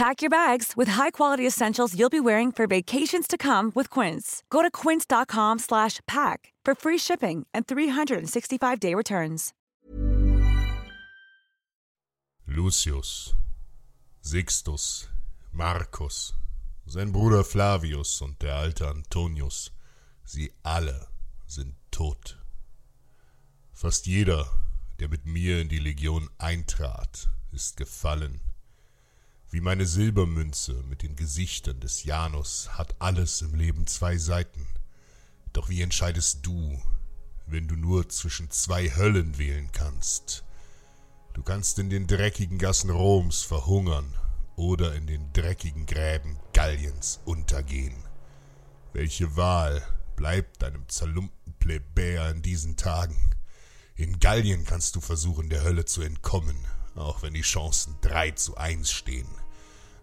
Pack your bags with high-quality essentials you'll be wearing for vacations to come with Quince. Go to quince.com slash pack for free shipping and 365-day returns. Lucius, Sixtus, Marcus, sein Bruder Flavius und der alte Antonius, sie alle sind tot. Fast jeder, der mit mir in die Legion eintrat, ist gefallen. Wie meine Silbermünze mit den Gesichtern des Janus hat alles im Leben zwei Seiten. Doch wie entscheidest du, wenn du nur zwischen zwei Höllen wählen kannst? Du kannst in den dreckigen Gassen Roms verhungern oder in den dreckigen Gräben Galliens untergehen. Welche Wahl bleibt deinem zerlumpten Plebejer in diesen Tagen? In Gallien kannst du versuchen, der Hölle zu entkommen, auch wenn die Chancen drei zu eins stehen.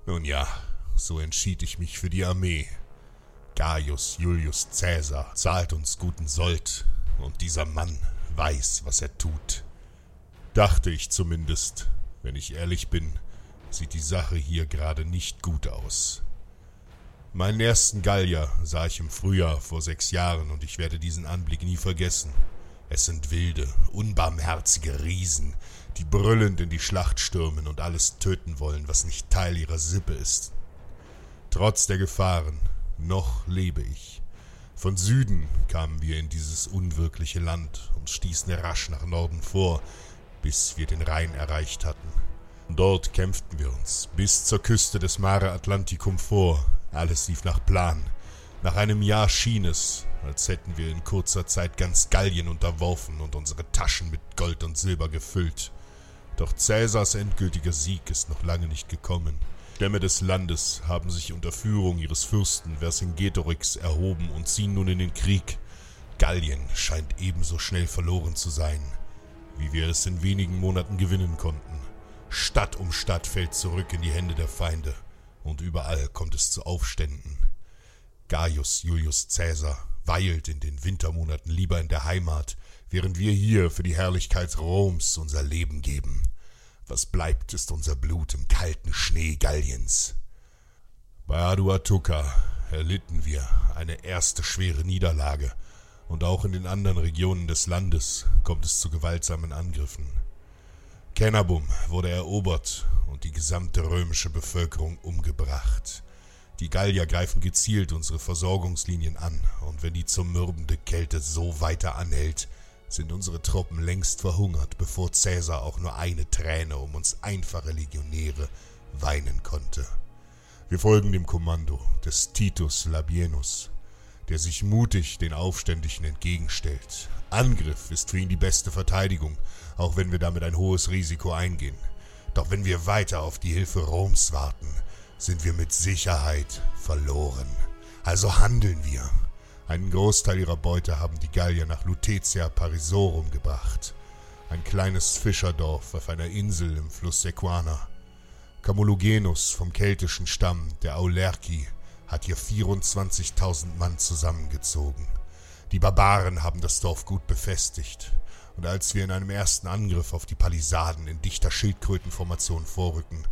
Nun ja, so entschied ich mich für die Armee. Gaius Julius Caesar zahlt uns guten Sold, und dieser Mann weiß, was er tut. Dachte ich zumindest. Wenn ich ehrlich bin, sieht die Sache hier gerade nicht gut aus. Meinen ersten Gallier sah ich im Frühjahr vor sechs Jahren und ich werde diesen Anblick nie vergessen. Es sind wilde, unbarmherzige Riesen, die brüllend in die Schlacht stürmen und alles töten wollen, was nicht Teil ihrer Sippe ist. Trotz der Gefahren, noch lebe ich. Von Süden kamen wir in dieses unwirkliche Land und stießen rasch nach Norden vor, bis wir den Rhein erreicht hatten. Dort kämpften wir uns bis zur Küste des Mare Atlanticum vor. Alles lief nach Plan. Nach einem Jahr schien es, als hätten wir in kurzer Zeit ganz Gallien unterworfen und unsere Taschen mit Gold und Silber gefüllt. Doch Cäsars endgültiger Sieg ist noch lange nicht gekommen. Stämme des Landes haben sich unter Führung ihres Fürsten Vercingetorix erhoben und ziehen nun in den Krieg. Gallien scheint ebenso schnell verloren zu sein, wie wir es in wenigen Monaten gewinnen konnten. Stadt um Stadt fällt zurück in die Hände der Feinde, und überall kommt es zu Aufständen. Gaius Julius Caesar weilt in den Wintermonaten lieber in der Heimat, während wir hier für die Herrlichkeit Roms unser Leben geben. Was bleibt, ist unser Blut im kalten Schnee Galliens. Bei Aduatuca erlitten wir eine erste schwere Niederlage, und auch in den anderen Regionen des Landes kommt es zu gewaltsamen Angriffen. Kennabum wurde erobert und die gesamte römische Bevölkerung umgebracht. Die Gallier greifen gezielt unsere Versorgungslinien an, und wenn die zermürbende Kälte so weiter anhält, sind unsere Truppen längst verhungert, bevor Cäsar auch nur eine Träne um uns einfache Legionäre weinen konnte. Wir folgen dem Kommando des Titus Labienus, der sich mutig den Aufständischen entgegenstellt. Angriff ist für ihn die beste Verteidigung, auch wenn wir damit ein hohes Risiko eingehen. Doch wenn wir weiter auf die Hilfe Roms warten, sind wir mit Sicherheit verloren. Also handeln wir. Einen Großteil ihrer Beute haben die Gallier nach Lutetia Parisorum gebracht, ein kleines Fischerdorf auf einer Insel im Fluss Sequana. Camulugenus vom keltischen Stamm der Aulerci hat hier 24.000 Mann zusammengezogen. Die Barbaren haben das Dorf gut befestigt, und als wir in einem ersten Angriff auf die Palisaden in dichter Schildkrötenformation vorrücken,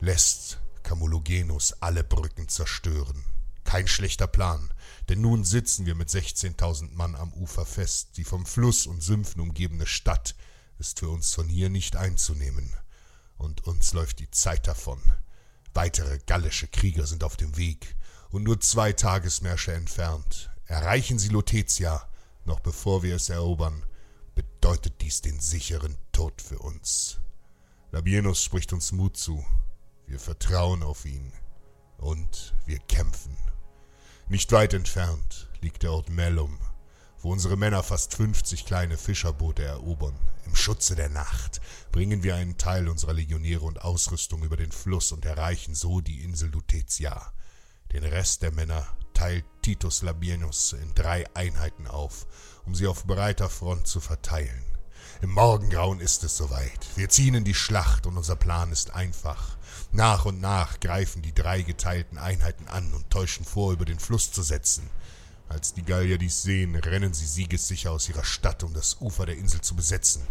lässt Camulogenus alle Brücken zerstören. Kein schlechter Plan, denn nun sitzen wir mit 16.000 Mann am Ufer fest. Die vom Fluss und Sümpfen umgebene Stadt ist für uns von hier nicht einzunehmen. Und uns läuft die Zeit davon. Weitere gallische Krieger sind auf dem Weg und nur zwei Tagesmärsche entfernt. Erreichen sie Lutetia, noch bevor wir es erobern, bedeutet dies den sicheren Tod für uns. Labienus spricht uns Mut zu. Wir vertrauen auf ihn. Und wir kämpfen. Nicht weit entfernt liegt der Ort Mellum, wo unsere Männer fast fünfzig kleine Fischerboote erobern. Im Schutze der Nacht bringen wir einen Teil unserer Legionäre und Ausrüstung über den Fluss und erreichen so die Insel Lutetia. Den Rest der Männer teilt Titus Labienus in drei Einheiten auf, um sie auf breiter Front zu verteilen. Im Morgengrauen ist es soweit. Wir ziehen in die Schlacht und unser Plan ist einfach. Nach und nach greifen die drei geteilten Einheiten an und täuschen vor, über den Fluss zu setzen. Als die Gallier dies sehen, rennen sie siegessicher aus ihrer Stadt, um das Ufer der Insel zu besetzen.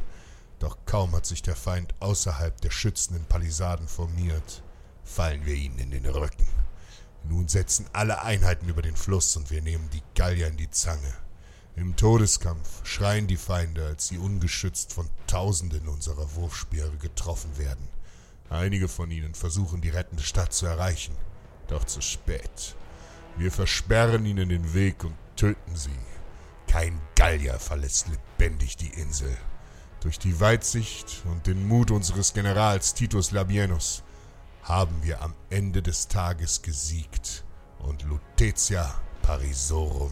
Doch kaum hat sich der Feind außerhalb der schützenden Palisaden formiert, fallen wir ihnen in den Rücken. Nun setzen alle Einheiten über den Fluss und wir nehmen die Gallier in die Zange. Im Todeskampf schreien die Feinde, als sie ungeschützt von Tausenden unserer Wurfspeere getroffen werden. Einige von ihnen versuchen die rettende Stadt zu erreichen, doch zu spät. Wir versperren ihnen den Weg und töten sie. Kein Gallier verlässt lebendig die Insel. Durch die Weitsicht und den Mut unseres Generals Titus Labienus haben wir am Ende des Tages gesiegt und Lutetia Parisorum